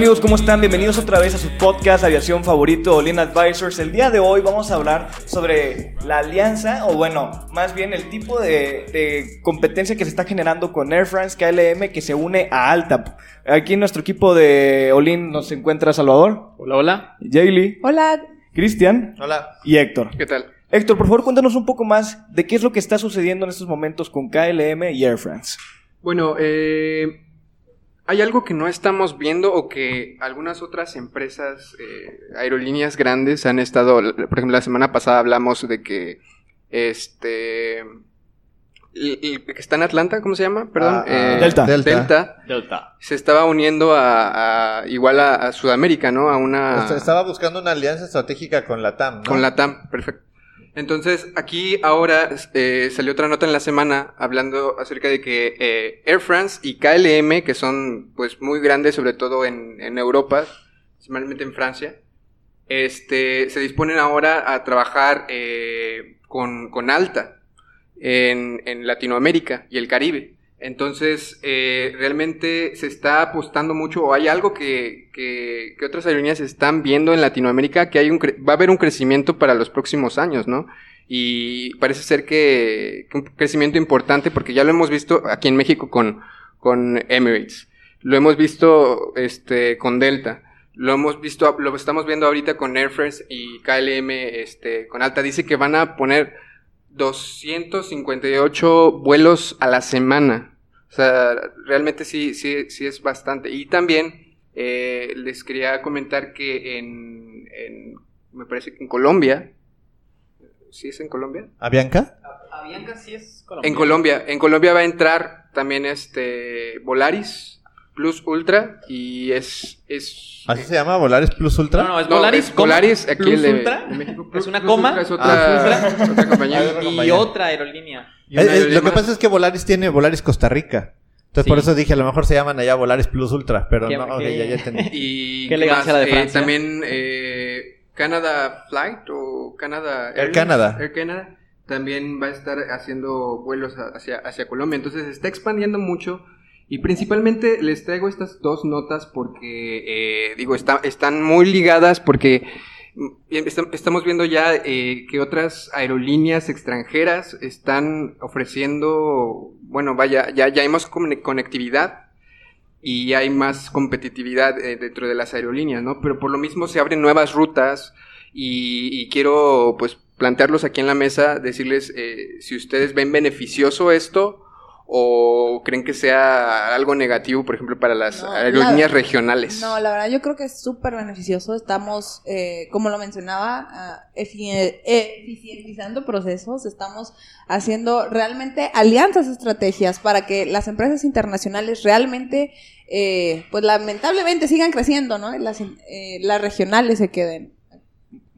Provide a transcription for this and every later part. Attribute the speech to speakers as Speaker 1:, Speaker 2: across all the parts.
Speaker 1: Amigos, ¿cómo están? Bienvenidos otra vez a su podcast Aviación Favorito, Olin Advisors. El día de hoy vamos a hablar sobre la alianza, o bueno, más bien el tipo de, de competencia que se está generando con Air France KLM que se une a Alta. Aquí en nuestro equipo de Olin nos encuentra Salvador,
Speaker 2: Hola, hola.
Speaker 1: Jaylee,
Speaker 3: Hola,
Speaker 1: Cristian
Speaker 4: Hola.
Speaker 1: y Héctor.
Speaker 4: ¿Qué tal?
Speaker 1: Héctor, por favor, cuéntanos un poco más de qué es lo que está sucediendo en estos momentos con KLM y Air France.
Speaker 4: Bueno, eh, hay algo que no estamos viendo o que algunas otras empresas, eh, aerolíneas grandes han estado, por ejemplo, la semana pasada hablamos de que este... El, que está en Atlanta, ¿cómo se llama? Perdón.
Speaker 3: Ah,
Speaker 4: eh,
Speaker 3: ah,
Speaker 1: Delta.
Speaker 4: Delta.
Speaker 2: Delta.
Speaker 4: Se estaba uniendo a, a- igual a, a Sudamérica, ¿no? A una...
Speaker 3: Est- Estaba buscando una alianza estratégica con la TAM, ¿no?
Speaker 4: Con la TAM, perfecto. Entonces, aquí ahora eh, salió otra nota en la semana hablando acerca de que eh, Air France y KLM, que son pues muy grandes, sobre todo en, en Europa, principalmente en Francia, este, se disponen ahora a trabajar eh, con, con Alta en, en Latinoamérica y el Caribe. Entonces, eh, realmente se está apostando mucho, o hay algo que, que, otras aerolíneas están viendo en Latinoamérica, que hay un, va a haber un crecimiento para los próximos años, ¿no? Y parece ser que, que un crecimiento importante, porque ya lo hemos visto aquí en México con, con Emirates, lo hemos visto este, con Delta, lo hemos visto, lo estamos viendo ahorita con Air France y KLM este, con Alta. Dice que van a poner 258 vuelos a la semana. O sea, realmente sí, sí, sí es bastante. Y también eh, les quería comentar que en, en- me parece que en Colombia, ¿sí es en Colombia?
Speaker 3: ¿Avianca?
Speaker 2: Avianca sí es
Speaker 4: En Colombia, en Colombia va a entrar también este Volaris Plus Ultra y es, es
Speaker 3: ¿Así se llama? ¿Volaris Plus Ultra?
Speaker 2: No, no, es
Speaker 4: no,
Speaker 2: Volaris.
Speaker 4: es Volaris, aquí
Speaker 2: Plus
Speaker 4: el
Speaker 2: Ultra.
Speaker 4: de México.
Speaker 2: Es
Speaker 4: Plus-
Speaker 2: una
Speaker 4: Plus
Speaker 2: coma.
Speaker 4: Ultra es
Speaker 3: Ah,
Speaker 4: otra,
Speaker 3: Ultra.
Speaker 4: otra compañía.
Speaker 3: Ah,
Speaker 2: Y otra aerolínea.
Speaker 3: Eh, eh, lo que pasa es que Volaris tiene Volaris Costa Rica. Entonces por eso dije, a lo mejor se llaman allá Volaris Plus Ultra, pero
Speaker 2: Qué-
Speaker 3: no,
Speaker 2: qué-
Speaker 3: ya, ya entendí.
Speaker 4: Y
Speaker 2: Qué elegancia la de
Speaker 4: Eh,
Speaker 2: Francia.
Speaker 4: también eh, Canada Flight o Canada
Speaker 3: Air
Speaker 4: Airlines,
Speaker 3: Canada.
Speaker 4: Air Canada también va a estar haciendo vuelos a- hacia, hacia Colombia. Entonces se está expandiendo mucho. Y principalmente les traigo estas dos notas porque, eh, digo, está- están muy ligadas porque estamos viendo ya eh, que otras aerolíneas extranjeras están ofreciendo, bueno, vaya, ya, ya hay más conectividad y hay más competitividad eh, dentro de las aerolíneas, ¿no? Pero por lo mismo se abren nuevas rutas y, y quiero, pues, plantearlos aquí en la mesa, decirles eh, si ustedes ven beneficioso esto o creen que sea algo negativo, por ejemplo, para las
Speaker 5: No,
Speaker 4: aerolíneas
Speaker 5: la-
Speaker 4: regionales.
Speaker 5: No, la verdad yo creo que es súper beneficioso. Estamos, eh, como lo mencionaba, ah, efi- eficientizando procesos. Estamos haciendo realmente alianzas estrategias para que las empresas internacionales realmente, eh, pues lamentablemente sigan creciendo, ¿no? Y Las, eh, las regionales se queden.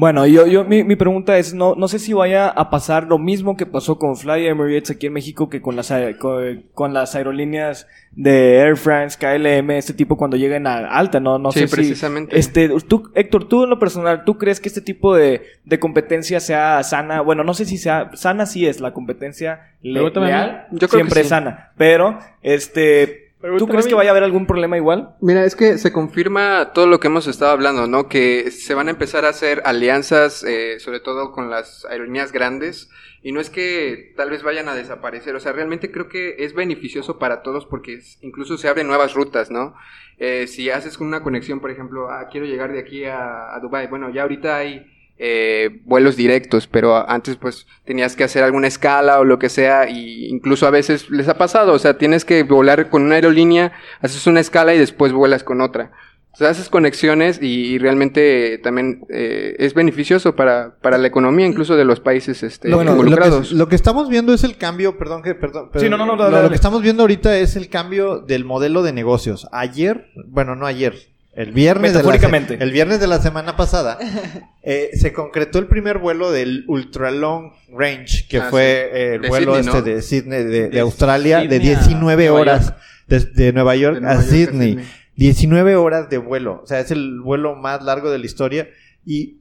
Speaker 1: Bueno, yo, yo mi, mi pregunta es, no, no sé si vaya a pasar lo mismo que pasó con Fly Emirates aquí en México que con las, con, con las aerolíneas de Air France, KLM, este tipo cuando lleguen a alta, ¿no? No
Speaker 4: Sí,
Speaker 1: sé si-
Speaker 4: precisamente.
Speaker 1: este, tú, Héctor, tú en lo personal, ¿tú crees que este tipo de, de competencia sea sana? Bueno, no sé si sea sana, sí es la competencia le- leal,
Speaker 4: Yo creo que
Speaker 1: siempre es sana, pero, este, ¿tú crees que vaya a haber algún problema igual?
Speaker 4: Mira, es que se confirma todo lo que hemos estado hablando, ¿no? Que se van a empezar a hacer alianzas, eh, sobre todo con las aerolíneas grandes, y no es que tal vez vayan a desaparecer, o sea, realmente creo que es beneficioso para todos porque es- incluso se abren nuevas rutas, ¿no? Eh, si haces una conexión, por ejemplo, ah, quiero llegar de aquí a, a Dubai, bueno, ya ahorita hay eh, vuelos directos, pero antes pues tenías que hacer alguna escala o lo que sea y incluso a veces les ha pasado, o sea, tienes que volar con una aerolínea, haces una escala y después vuelas con otra. O sea, haces conexiones y, y realmente también eh, es beneficioso para, para la economía incluso de los países este,
Speaker 3: Lo, lo que,
Speaker 4: involucrados.
Speaker 3: lo que estamos viendo es el cambio, perdón que, perdón,
Speaker 1: Sí, no, no, no,
Speaker 3: lo,
Speaker 1: dale,
Speaker 3: lo
Speaker 1: dale.
Speaker 3: que estamos viendo ahorita es el cambio del modelo de negocios. Ayer, bueno, no ayer, el viernes de la, el viernes de la semana pasada, eh, se concretó el primer vuelo del Ultra Long Range, que
Speaker 4: Ah,
Speaker 3: fue
Speaker 4: sí.
Speaker 3: eh, el
Speaker 4: De
Speaker 3: vuelo
Speaker 4: Sydney,
Speaker 3: este
Speaker 4: ¿no?
Speaker 3: de Sydney, de, Australia, de
Speaker 2: Sydney a
Speaker 3: 19
Speaker 2: Nueva
Speaker 3: horas, desde Nueva York
Speaker 4: De Nueva York a
Speaker 3: Sydney.
Speaker 4: Sydney.
Speaker 3: 19 horas de vuelo. O sea, es el vuelo más largo de la historia. Y,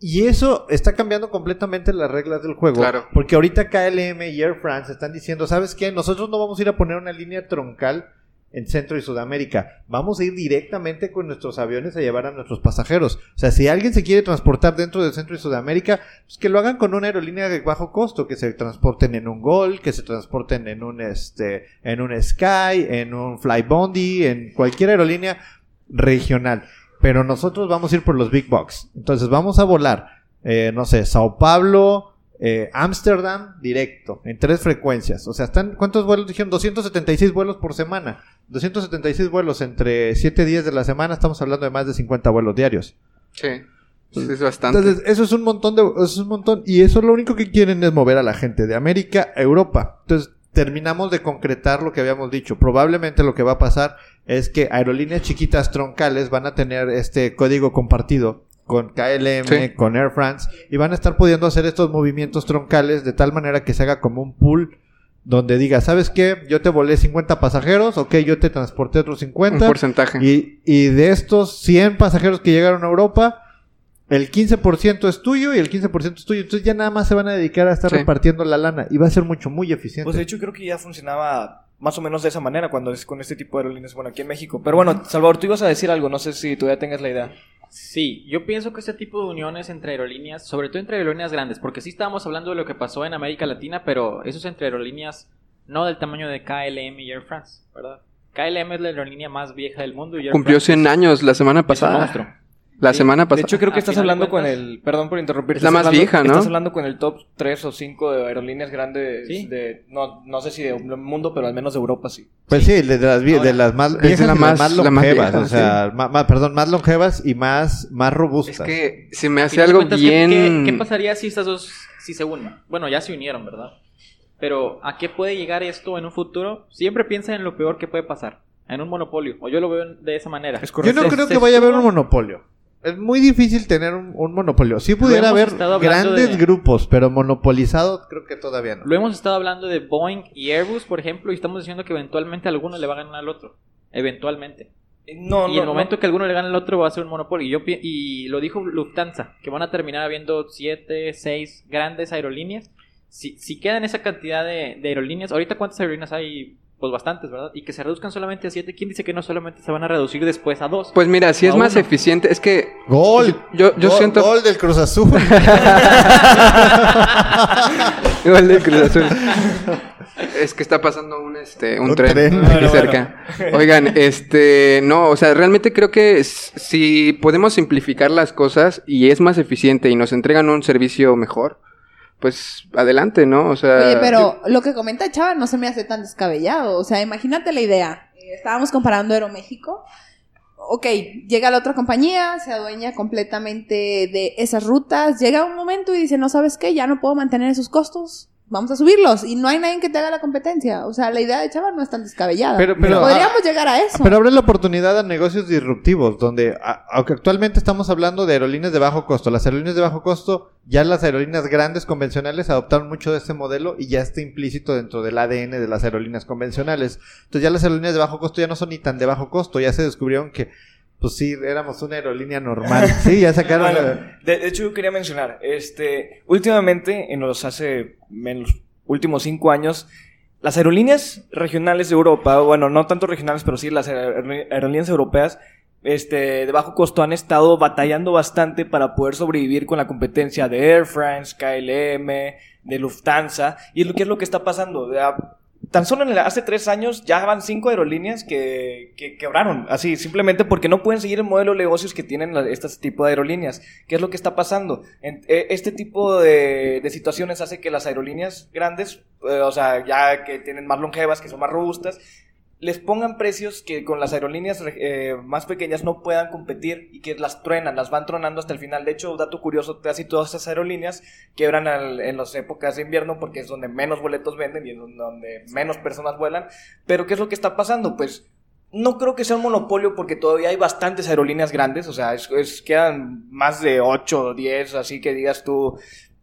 Speaker 3: y eso está cambiando completamente las reglas del juego.
Speaker 4: Claro.
Speaker 3: Porque ahorita KLM y Air France están diciendo, ¿sabes qué? Nosotros no vamos a ir a poner una línea troncal en Centro y Sudamérica. Vamos a ir directamente con nuestros aviones a llevar a nuestros pasajeros. O sea, si alguien se quiere transportar dentro de Centro y Sudamérica, pues que lo hagan con una aerolínea de bajo costo, que se transporten en un Gol, que se transporten en un este, en un Sky, en un Flybondi, en cualquier aerolínea regional. Pero nosotros vamos a ir por los Big Box. Entonces vamos a volar, eh, no sé, Sao Paulo, eh, Ámsterdam, directo, en tres frecuencias. O sea, están, ¿cuántos vuelos dijeron? 276 vuelos por semana. 276 vuelos entre 7 días de la semana. Estamos hablando de más de 50 vuelos diarios.
Speaker 4: Sí, es bastante.
Speaker 3: Entonces, eso es un montón de, eso es un montón. Y eso lo único que quieren es mover a la gente de América a Europa. Entonces, terminamos de concretar lo que habíamos dicho. Probablemente lo que va a pasar es que aerolíneas chiquitas troncales van a tener este código compartido con KLM,
Speaker 4: Sí.
Speaker 3: con Air France, y van a estar pudiendo hacer estos movimientos troncales de tal manera que se haga como un pool donde diga, ¿sabes qué? Yo te volé 50 pasajeros, ok, yo te transporté otros
Speaker 4: un
Speaker 3: 50.
Speaker 4: porcentaje.
Speaker 3: Y, y de estos 100 pasajeros que llegaron a Europa, el 15% es tuyo y el 15% es tuyo. Entonces ya nada más se van a dedicar a estar
Speaker 4: Sí.
Speaker 3: repartiendo la lana. Y va a ser mucho, muy eficiente.
Speaker 1: Pues de hecho creo que ya funcionaba más o menos de esa manera cuando es con este tipo de aerolíneas, bueno, aquí en México. Pero bueno, Salvador, tú ibas a decir algo, no sé si todavía tengas la idea.
Speaker 2: Sí, yo pienso que este tipo de uniones entre aerolíneas, sobre todo entre aerolíneas grandes, porque sí estábamos hablando de lo que pasó en América Latina, pero eso es entre aerolíneas no del tamaño de KLM y Air France, ¿verdad? KLM es la aerolínea más vieja del mundo y Air
Speaker 4: Cumplió
Speaker 2: France
Speaker 4: 100
Speaker 2: es-
Speaker 4: años la semana pasada. La
Speaker 1: Sí,
Speaker 4: semana
Speaker 1: De
Speaker 4: pasada.
Speaker 1: hecho, creo que
Speaker 2: A
Speaker 1: estás
Speaker 2: de
Speaker 1: hablando con el. Perdón por interrumpir.
Speaker 4: Es la más
Speaker 1: hablando-
Speaker 4: vieja, ¿no?
Speaker 1: Estás hablando con el top 3 o 5 de aerolíneas grandes
Speaker 2: Sí.
Speaker 1: de. No, no sé si del mundo, pero al menos de Europa sí.
Speaker 3: Pues sí, de, de las,
Speaker 2: Ahora,
Speaker 3: de las más
Speaker 4: es
Speaker 3: viejas
Speaker 4: la
Speaker 3: y las
Speaker 4: más-
Speaker 3: más
Speaker 4: la más
Speaker 3: longevas.
Speaker 4: vieja,
Speaker 3: o sea, ma- ma- perdón, más longevas y más, más robustas.
Speaker 4: Es que se me hace
Speaker 2: de
Speaker 4: algo
Speaker 2: cuentas, ¿qué-
Speaker 4: bien.
Speaker 2: ¿qué, qué pasaría si estas dos si se unen? Bueno, ya se unieron, ¿verdad? Pero ¿a qué puede llegar esto en un futuro? Siempre piensa en lo peor que puede pasar, en un monopolio, o yo lo veo de esa manera.
Speaker 1: Es
Speaker 3: Yo
Speaker 1: correcto.
Speaker 3: no
Speaker 2: Se-
Speaker 3: creo que vaya a haber un monopolio. Es muy difícil tener un, un monopolio. Sí pudiera haber grandes
Speaker 2: de-
Speaker 3: grupos, pero monopolizado creo que todavía no.
Speaker 2: Lo hemos estado hablando de Boeing y Airbus, por ejemplo, y estamos diciendo que eventualmente alguno le va a ganar al otro. Eventualmente.
Speaker 1: No,
Speaker 2: y
Speaker 1: no,
Speaker 2: el momento
Speaker 1: no.
Speaker 2: que alguno le gane al otro va a ser un monopolio. Y, yo, y lo dijo Lufthansa, que van a terminar habiendo 7, 6 grandes aerolíneas. Si, si quedan esa cantidad de, de aerolíneas, ahorita cuántas aerolíneas hay, pues bastantes, ¿verdad? Y que se reduzcan solamente a 7, ¿quién dice que no solamente se van a reducir después a 2?
Speaker 4: Pues mira, si es
Speaker 2: A
Speaker 4: más
Speaker 2: uno.
Speaker 4: eficiente, es que
Speaker 3: Gol.
Speaker 4: yo, yo
Speaker 3: Gol-
Speaker 4: siento
Speaker 3: Gol del Cruz Azul.
Speaker 4: Gol de Cruz Azul. Es que está pasando un este un,
Speaker 3: Un
Speaker 4: tren,
Speaker 3: tren.
Speaker 4: aquí
Speaker 1: Bueno,
Speaker 4: cerca. Oigan, este, no, o sea, realmente creo que si podemos simplificar las cosas y es más eficiente y nos entregan un servicio mejor, pues adelante, ¿no? O sea,
Speaker 5: Oye, pero lo que comenta Chava no se me hace tan descabellado. O sea, imagínate la idea. Eh, Estábamos comparando Aeroméxico. Ok, llega la otra compañía, se adueña completamente de esas rutas. Llega un momento y dice, no sabes qué, ya no puedo mantener esos costos. Vamos a subirlos. Y no hay nadie que te haga la competencia. O sea, la idea de Chava no es tan descabellada.
Speaker 3: Pero- pero-
Speaker 5: Podríamos llegar a eso.
Speaker 3: Pero abre la oportunidad a negocios disruptivos, donde, a- aunque actualmente estamos hablando de aerolíneas de bajo costo, las aerolíneas de bajo costo, ya las aerolíneas grandes convencionales adoptaron mucho de este modelo y ya está implícito dentro del ADN de las aerolíneas convencionales. Entonces ya las aerolíneas de bajo costo ya no son ni tan de bajo costo, ya se descubrieron que, pues sí, éramos una aerolínea normal. Sí, ya sacaron...
Speaker 1: Bueno,
Speaker 3: la-
Speaker 1: de, de hecho, yo quería mencionar, este, últimamente, en los hace, en los últimos cinco años, las aerolíneas regionales de Europa, bueno, no tanto regionales, pero sí las aer- aerolíneas europeas, este, de bajo costo han estado batallando bastante para poder sobrevivir con la competencia de Air France, KLM, de Lufthansa, y es lo que es lo que está pasando. Tan solo en el- hace tres años ya van cinco aerolíneas que, que quebraron, así, simplemente porque no pueden seguir el modelo de negocios que tienen la- este tipo de aerolíneas. ¿Qué es lo que está pasando? En- eh, este tipo de, de situaciones hace que las aerolíneas grandes, eh, o sea, ya que tienen más longevas, que son más robustas, les pongan precios que con las aerolíneas eh, más pequeñas no puedan competir y que las truenan, las van tronando hasta el final. De hecho, dato curioso, casi todas esas aerolíneas quebran al- en las épocas de invierno porque es donde menos boletos venden y es donde menos personas vuelan. Pero ¿qué es lo que está pasando? Pues no creo que sea un monopolio porque todavía hay bastantes aerolíneas grandes, o sea, quedan más de 8 o 10, así que digas tú,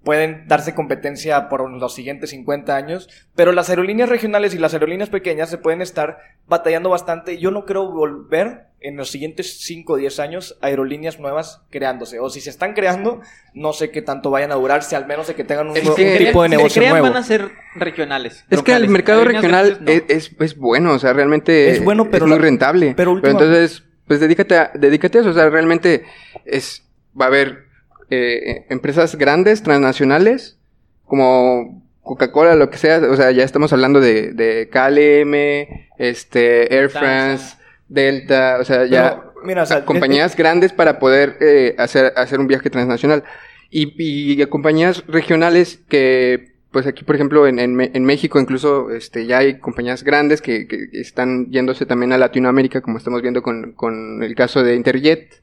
Speaker 1: pueden darse competencia por los siguientes 50 años, pero las aerolíneas regionales y las aerolíneas pequeñas se pueden estar batallando bastante. Yo no creo volver en los siguientes 5 o 10 años aerolíneas nuevas creándose, o si se están creando, no sé qué tanto vayan a durarse, al menos de que tengan un,
Speaker 4: Es
Speaker 1: un
Speaker 4: que-
Speaker 1: tipo de
Speaker 2: Si se
Speaker 1: negocio
Speaker 2: crean,
Speaker 1: nuevo.
Speaker 2: van a ser regionales.
Speaker 4: Es que el mercado
Speaker 2: Aerolíneas
Speaker 4: regional
Speaker 2: grandes, no.
Speaker 4: es, es, bueno, o sea, realmente
Speaker 1: Es bueno, pero
Speaker 4: es muy
Speaker 1: la-
Speaker 4: rentable.
Speaker 1: pero última-
Speaker 4: entonces, pues dedícate a, dedícate a eso, o sea, realmente es, va a haber eh, empresas grandes, transnacionales, como Coca-Cola, lo que sea, o sea, ya estamos hablando de, de KLM, este, Air. France, Delta, o sea, ya
Speaker 1: Pero, mira, o sea,
Speaker 4: compañías grandes para poder eh, hacer, hacer un viaje transnacional. Y, y compañías regionales que, pues aquí, por ejemplo, en, en, en México incluso este, ya hay compañías grandes que, que están yéndose también a Latinoamérica, como estamos viendo con, con el caso de Interjet.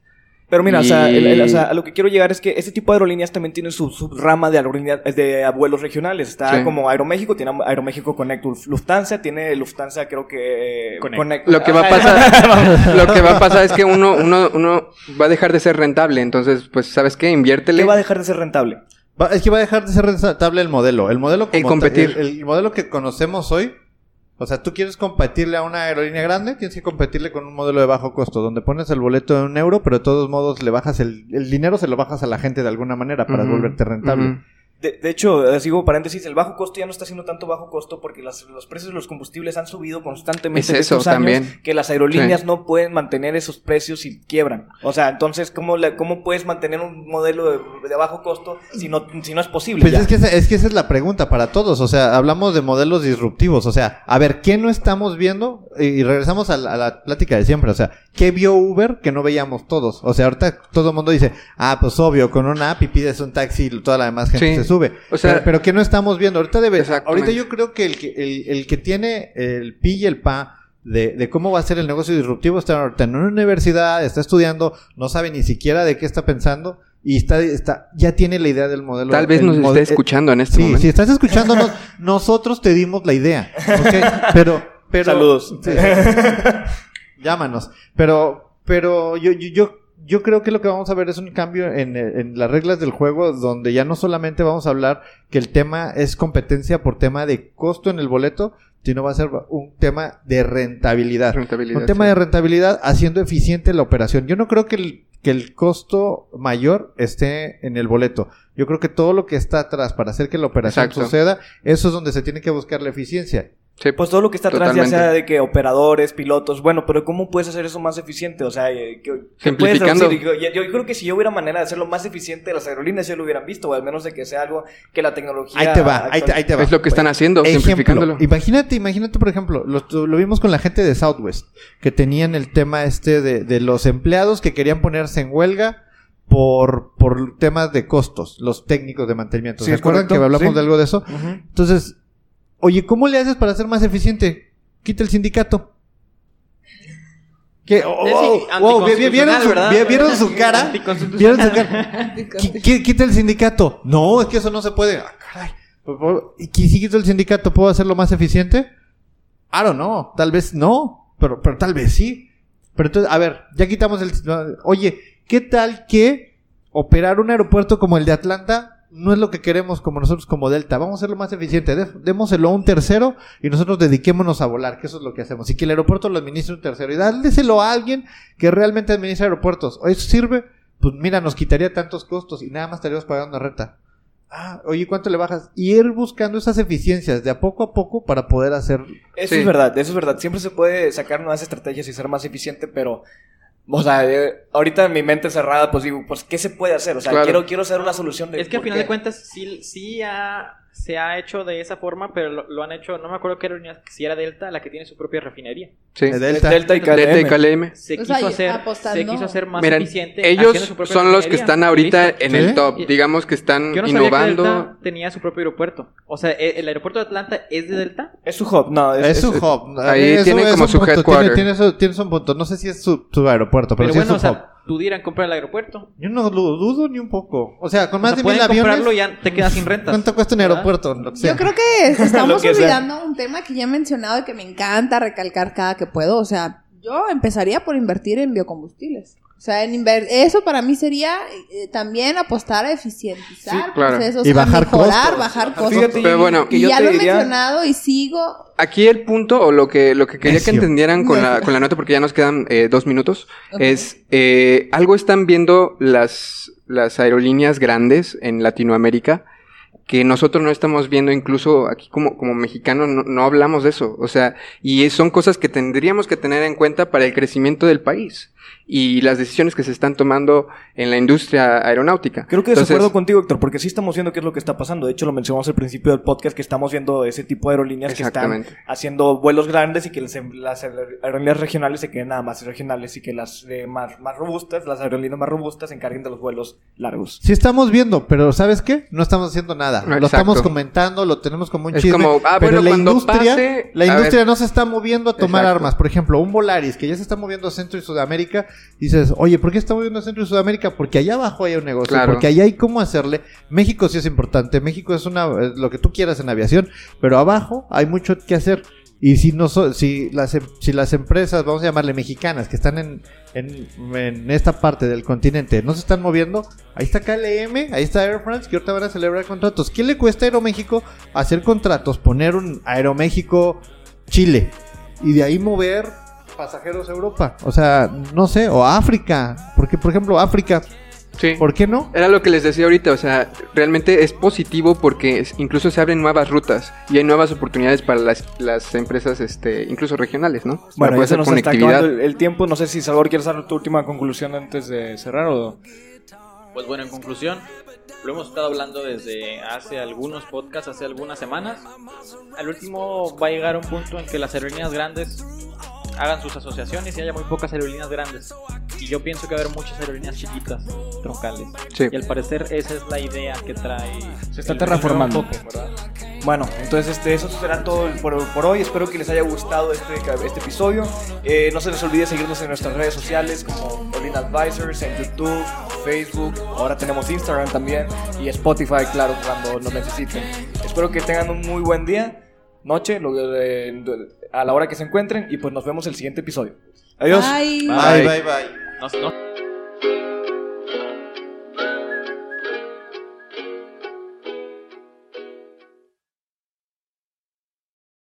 Speaker 1: Pero mira, o, sea,
Speaker 4: Y-
Speaker 1: el- el- o sea, a lo que quiero llegar es que este tipo de aerolíneas también tiene su, su rama de, aerolínea- de vuelos regionales. Está
Speaker 4: Sí.
Speaker 1: como Aeroméxico, tiene Aeroméxico Connect Lufthansa, tiene Lufthansa creo que...
Speaker 2: Connect.
Speaker 4: Lo que va a pasar, lo que va a pasar es que uno, uno, uno va a dejar de ser rentable. Entonces, pues, ¿sabes qué? Inviértele.
Speaker 1: ¿Qué va a dejar de ser rentable?
Speaker 3: Va- es que va a dejar de ser rentable el modelo. El modelo
Speaker 4: El
Speaker 3: como
Speaker 4: competir.
Speaker 3: el modelo que conocemos hoy. O sea, tú quieres competirle a una aerolínea grande, tienes que competirle con un modelo de bajo costo, donde pones el boleto de un euro, pero de todos modos le bajas el, el dinero, se lo bajas a la gente de alguna manera para volverte rentable.
Speaker 1: De, de hecho, sigo paréntesis, el bajo costo ya no está siendo tanto bajo costo porque las- los precios de los combustibles han subido constantemente
Speaker 4: Es eso
Speaker 1: estos años
Speaker 4: también.
Speaker 1: que las aerolíneas
Speaker 4: Sí.
Speaker 1: no pueden mantener esos precios y quiebran. O sea, entonces, ¿cómo, cómo puedes mantener un modelo de, de bajo costo si no, si no es posible?
Speaker 3: Pues
Speaker 1: ya?
Speaker 3: es que, esa, es que esa es la pregunta para todos. O sea, hablamos de modelos disruptivos. O sea, a ver, ¿qué no estamos viendo? Y, y regresamos a la, a la plática de siempre. O sea, ¿qué vio Uber que no veíamos todos? O sea, ahorita todo el mundo dice, ah, pues obvio, con una app y pides un taxi y toda la demás gente
Speaker 4: Sí.
Speaker 3: se sube.
Speaker 4: O sea-
Speaker 3: pero, pero ¿qué no estamos viendo? Ahorita debe, ahorita yo creo que el que, el, el que tiene el pi y el pa de, de cómo va a ser el negocio disruptivo está ahorita en una universidad, está estudiando, no sabe ni siquiera de qué está pensando. Y está, está, ya tiene la idea del modelo.
Speaker 4: Tal vez nos esté escuchando en este
Speaker 3: Sí,
Speaker 4: momento.
Speaker 3: si estás escuchándonos, nosotros te dimos la idea. ¿ok? Pero, pero.
Speaker 1: Saludos.
Speaker 3: Sí. Llámanos. Pero, pero yo, yo, yo, yo creo que lo que vamos a ver es un cambio en, en las reglas del juego, donde ya no solamente vamos a hablar que el tema es competencia por tema de costo en el boleto, sino va a ser un tema de rentabilidad.
Speaker 4: Rentabilidad,
Speaker 3: Un tema
Speaker 4: sí.
Speaker 3: de rentabilidad haciendo eficiente la operación. Yo no creo que el, que el costo mayor esté en el boleto. Yo creo que todo lo que está atrás para hacer que la operación
Speaker 4: Exacto.
Speaker 3: suceda, eso es donde se tiene que buscar la eficiencia.
Speaker 4: Sí,
Speaker 1: Pues todo lo que está atrás, ya sea de que operadores, pilotos, bueno, pero ¿cómo puedes hacer eso más eficiente? O sea, eh, ¿qué- qué puedes
Speaker 4: Simplificando.
Speaker 1: reducir? yo, yo- creo que si yo hubiera manera de hacerlo más eficiente, las aerolíneas ya lo hubieran visto, o al menos de que sea algo que la tecnología...
Speaker 3: Ahí te va, ahí te, ahí te va.
Speaker 4: es lo que están haciendo,
Speaker 3: Ejemplo,
Speaker 4: simplificándolo.
Speaker 3: imagínate, imagínate, por ejemplo, lo, lo vimos con la gente de Southwest, que tenían el tema este de, de los empleados que querían ponerse en huelga por, por temas de costos, los técnicos de mantenimiento. ¿Se acuerdan
Speaker 1: correcto,
Speaker 3: que hablamos
Speaker 1: sí.
Speaker 3: de algo de eso? Entonces, oye, ¿cómo le haces para ser más eficiente? Quita el sindicato. ¿Qué? Oh, oh, wow, ¿vi- vi- ¿vieron, su, vieron su cara? ¿Vieron su cara? Qui- qui- Quita el sindicato. No, es que eso no se puede. Ah, caray. Pues, por- ¿Y si quito el sindicato puedo hacerlo más eficiente? I don't know. Tal vez no. Pero, pero tal vez sí. Pero entonces, a ver, ya quitamos el... Oye, ¿qué tal que operar un aeropuerto como el de Atlanta no es lo que queremos como nosotros como Delta? Vamos a hacerlo más eficiente. Dé- Démoselo a un tercero y nosotros dediquémonos a volar, que eso es lo que hacemos. Y que el aeropuerto lo administre un tercero. Y dáleselo a alguien que realmente administra aeropuertos. ¿Eso sirve? Pues mira, nos quitaría tantos costos y nada más estaríamos pagando renta. Ah, oye, ¿cuánto le bajas? Y ir buscando esas eficiencias de a poco a poco para poder hacer...
Speaker 1: Eso
Speaker 4: Sí.
Speaker 1: es verdad, eso es verdad. Siempre se puede sacar nuevas estrategias y ser más eficiente, pero O sea, eh, ahorita en mi mente cerrada, pues digo, pues, ¿qué se puede hacer? O sea,
Speaker 4: Claro.
Speaker 1: quiero, quiero hacer una solución de.
Speaker 2: Es que al final
Speaker 1: qué.
Speaker 2: de cuentas sí, sí ha- se ha hecho de esa forma, pero lo, lo han hecho, no me acuerdo qué aerolínea, si era Delta, la que tiene su propia refinería.
Speaker 4: Sí.
Speaker 3: De Delta.
Speaker 1: Delta y KLM.
Speaker 4: Delta y KLM.
Speaker 2: Se
Speaker 5: O
Speaker 2: quiso
Speaker 5: sea,
Speaker 2: hacer, se quiso hacer más
Speaker 4: Miren,
Speaker 2: eficiente.
Speaker 4: ellos
Speaker 2: su propia
Speaker 4: son los que están ahorita
Speaker 2: Listo.
Speaker 4: en
Speaker 3: Sí.
Speaker 4: el top. Digamos que están
Speaker 2: Yo no sabía que
Speaker 4: innovando.
Speaker 2: Delta tenía su propio aeropuerto. O sea, ¿e- ¿el aeropuerto de Atlanta es de Delta?
Speaker 1: Es su hub, no.
Speaker 3: Es, su hub.
Speaker 4: ahí tiene como su
Speaker 3: punto,
Speaker 4: headquarter.
Speaker 3: Tiene, tiene, su- tienes un punto. No sé si es su, su aeropuerto, pero,
Speaker 2: Pero,
Speaker 3: sí
Speaker 2: bueno,
Speaker 3: es su hub.
Speaker 2: sea, pudieran comprar el aeropuerto.
Speaker 3: Yo no lo dudo ni un poco. O sea, con
Speaker 2: O
Speaker 3: más
Speaker 2: sea,
Speaker 3: de mil aviones.
Speaker 2: comprarlo ya te quedas sin rentas.
Speaker 3: ¿Cuánto cuesta un aeropuerto? Lo que sea.
Speaker 5: Yo creo que estamos
Speaker 1: que sea.
Speaker 5: olvidando un tema que ya he mencionado y que me encanta recalcar cada que puedo. O sea, yo empezaría por invertir en biocombustibles. O sea, en inver- eso para mí sería eh, también apostar a eficientizar
Speaker 4: Sí, claro.
Speaker 5: procesos,
Speaker 3: Y
Speaker 5: a
Speaker 3: bajar
Speaker 5: mejorar,
Speaker 3: costos.
Speaker 5: bajar costos.
Speaker 1: Fíjate,
Speaker 4: Pero bueno,
Speaker 1: que
Speaker 5: y
Speaker 1: yo
Speaker 5: ya
Speaker 1: te
Speaker 5: lo he
Speaker 1: diría-
Speaker 5: mencionado y sigo.
Speaker 4: Aquí el punto, o lo que, lo que quería que entendieran con la, con la nota, porque ya nos quedan eh, dos minutos, es eh, algo están viendo las, las aerolíneas grandes en Latinoamérica que nosotros no estamos viendo, incluso aquí como, como mexicanos no, no hablamos de eso. O sea, y son cosas que tendríamos que tener en cuenta para el crecimiento del país y las decisiones que se están tomando en la industria aeronáutica.
Speaker 1: Creo que
Speaker 4: Entonces,
Speaker 1: desacuerdo contigo, Héctor, porque sí estamos viendo qué es lo que está pasando. De hecho, lo mencionamos al principio del podcast, que estamos viendo ese tipo de aerolíneas que están haciendo vuelos grandes y que las, las aerolíneas regionales se queden nada más regionales y que las eh, más, más robustas, las aerolíneas más robustas, se encarguen de los vuelos largos.
Speaker 3: Sí estamos viendo, pero ¿sabes qué? No estamos haciendo nada. Lo estamos comentando, lo tenemos como un
Speaker 4: Es
Speaker 3: chisme.
Speaker 4: como, ah,
Speaker 3: pero
Speaker 4: bueno,
Speaker 3: la industria,
Speaker 4: pase,
Speaker 3: la industria no se está moviendo a tomar
Speaker 4: Exacto.
Speaker 3: armas. Por ejemplo, un Volaris que ya se está moviendo a Centro y Sudamérica, dices, oye, ¿por qué está moviendo a Centro y Sudamérica? Porque allá abajo hay un negocio,
Speaker 4: Claro.
Speaker 3: porque allá hay cómo hacerle. México sí es importante, México es una es lo que tú quieras en aviación, pero abajo hay mucho que hacer. Y si no so- si las em- si las empresas, vamos a llamarle mexicanas, que están en, en, en esta parte del continente, no se están moviendo, ahí está KLM, ahí está Air France, que ahorita van a celebrar contratos. ¿Qué le cuesta a Aeroméxico hacer contratos, poner un Aeroméxico Chile y de ahí mover pasajeros a Europa? O sea, no sé, o a África, porque por ejemplo África,
Speaker 4: Sí.
Speaker 3: ¿por qué no?
Speaker 4: Era lo que les decía ahorita, o sea, realmente es positivo porque incluso se abren nuevas rutas y hay nuevas oportunidades para las, las empresas, este, incluso regionales, ¿no? Para
Speaker 1: Bueno,
Speaker 4: poder
Speaker 1: ya se nos está acabando el, el tiempo. No sé si Salvador quieres dar tu última conclusión antes de cerrar o...
Speaker 2: Pues bueno, en conclusión, lo hemos estado hablando desde hace algunos podcasts, hace algunas semanas. Al último va a llegar un punto en que las aerolíneas grandes hagan sus asociaciones y haya muy pocas aerolíneas grandes. Y yo pienso que va a haber muchas aerolíneas chiquitas, troncales.
Speaker 4: Sí.
Speaker 2: Y al parecer esa es la idea que trae.
Speaker 1: Se está terraformando. Bueno, entonces este, eso será todo por, por hoy. Espero que les haya gustado este, este episodio. Eh, no se les olvide seguirnos en nuestras redes sociales como Olin Advisors, en YouTube, Facebook. Ahora tenemos Instagram también y Spotify, claro, cuando nos necesiten. Espero que tengan un muy buen día, noche, lo- eh, a la hora que se encuentren y pues nos vemos el siguiente episodio. Adiós.
Speaker 5: Bye.
Speaker 2: Bye.
Speaker 3: bye, bye.
Speaker 2: No- no-